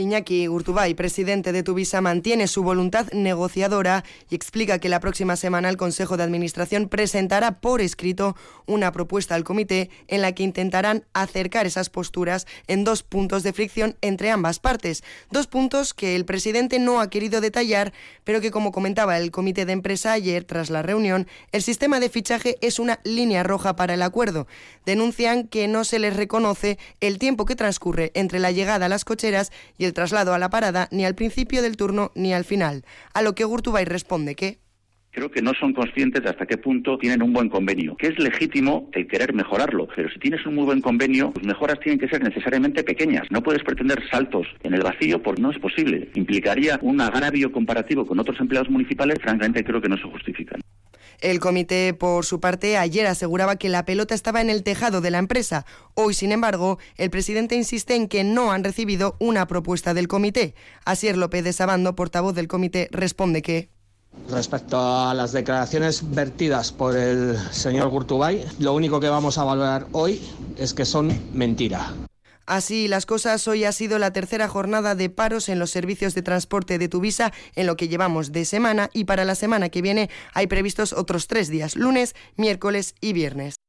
Iñaki Urtubay, presidente de Tuvisa, mantiene su voluntad negociadora y explica que la próxima semana el Consejo de Administración presentará por escrito una propuesta al comité en la que intentarán acercar esas posturas en dos puntos de fricción entre ambas partes. Dos puntos que el presidente no ha querido detallar, pero que, como comentaba el comité de empresa ayer tras la reunión, el sistema de fichaje es una línea roja para el acuerdo. Denuncian que no se les reconoce el tiempo que transcurre entre la llegada a las cocheras y el traslado a la parada ni al principio del turno ni al final. A lo que Gurtubay responde que Creo que no son conscientes de hasta qué punto tienen un buen convenio, que es legítimo el querer mejorarlo, pero si tienes un muy buen convenio, pues mejoras tienen que ser necesariamente pequeñas. No puedes pretender saltos en el vacío porque no es posible. Implicaría un agravio comparativo con otros empleados municipales, francamente creo que no se justifican. El comité, por su parte, ayer aseguraba que la pelota estaba en el tejado de la empresa. Hoy, sin embargo, el presidente insiste en que no han recibido una propuesta del comité. Asier López de Sabando, portavoz del comité, responde que Respecto a las declaraciones vertidas por el señor Gurtubay, lo único que vamos a valorar hoy es que son mentira. Así las cosas, hoy ha sido la tercera jornada de paros en los servicios de transporte de Tuvisa en lo que llevamos de semana y para la semana que viene hay previstos otros tres días, lunes, miércoles y viernes.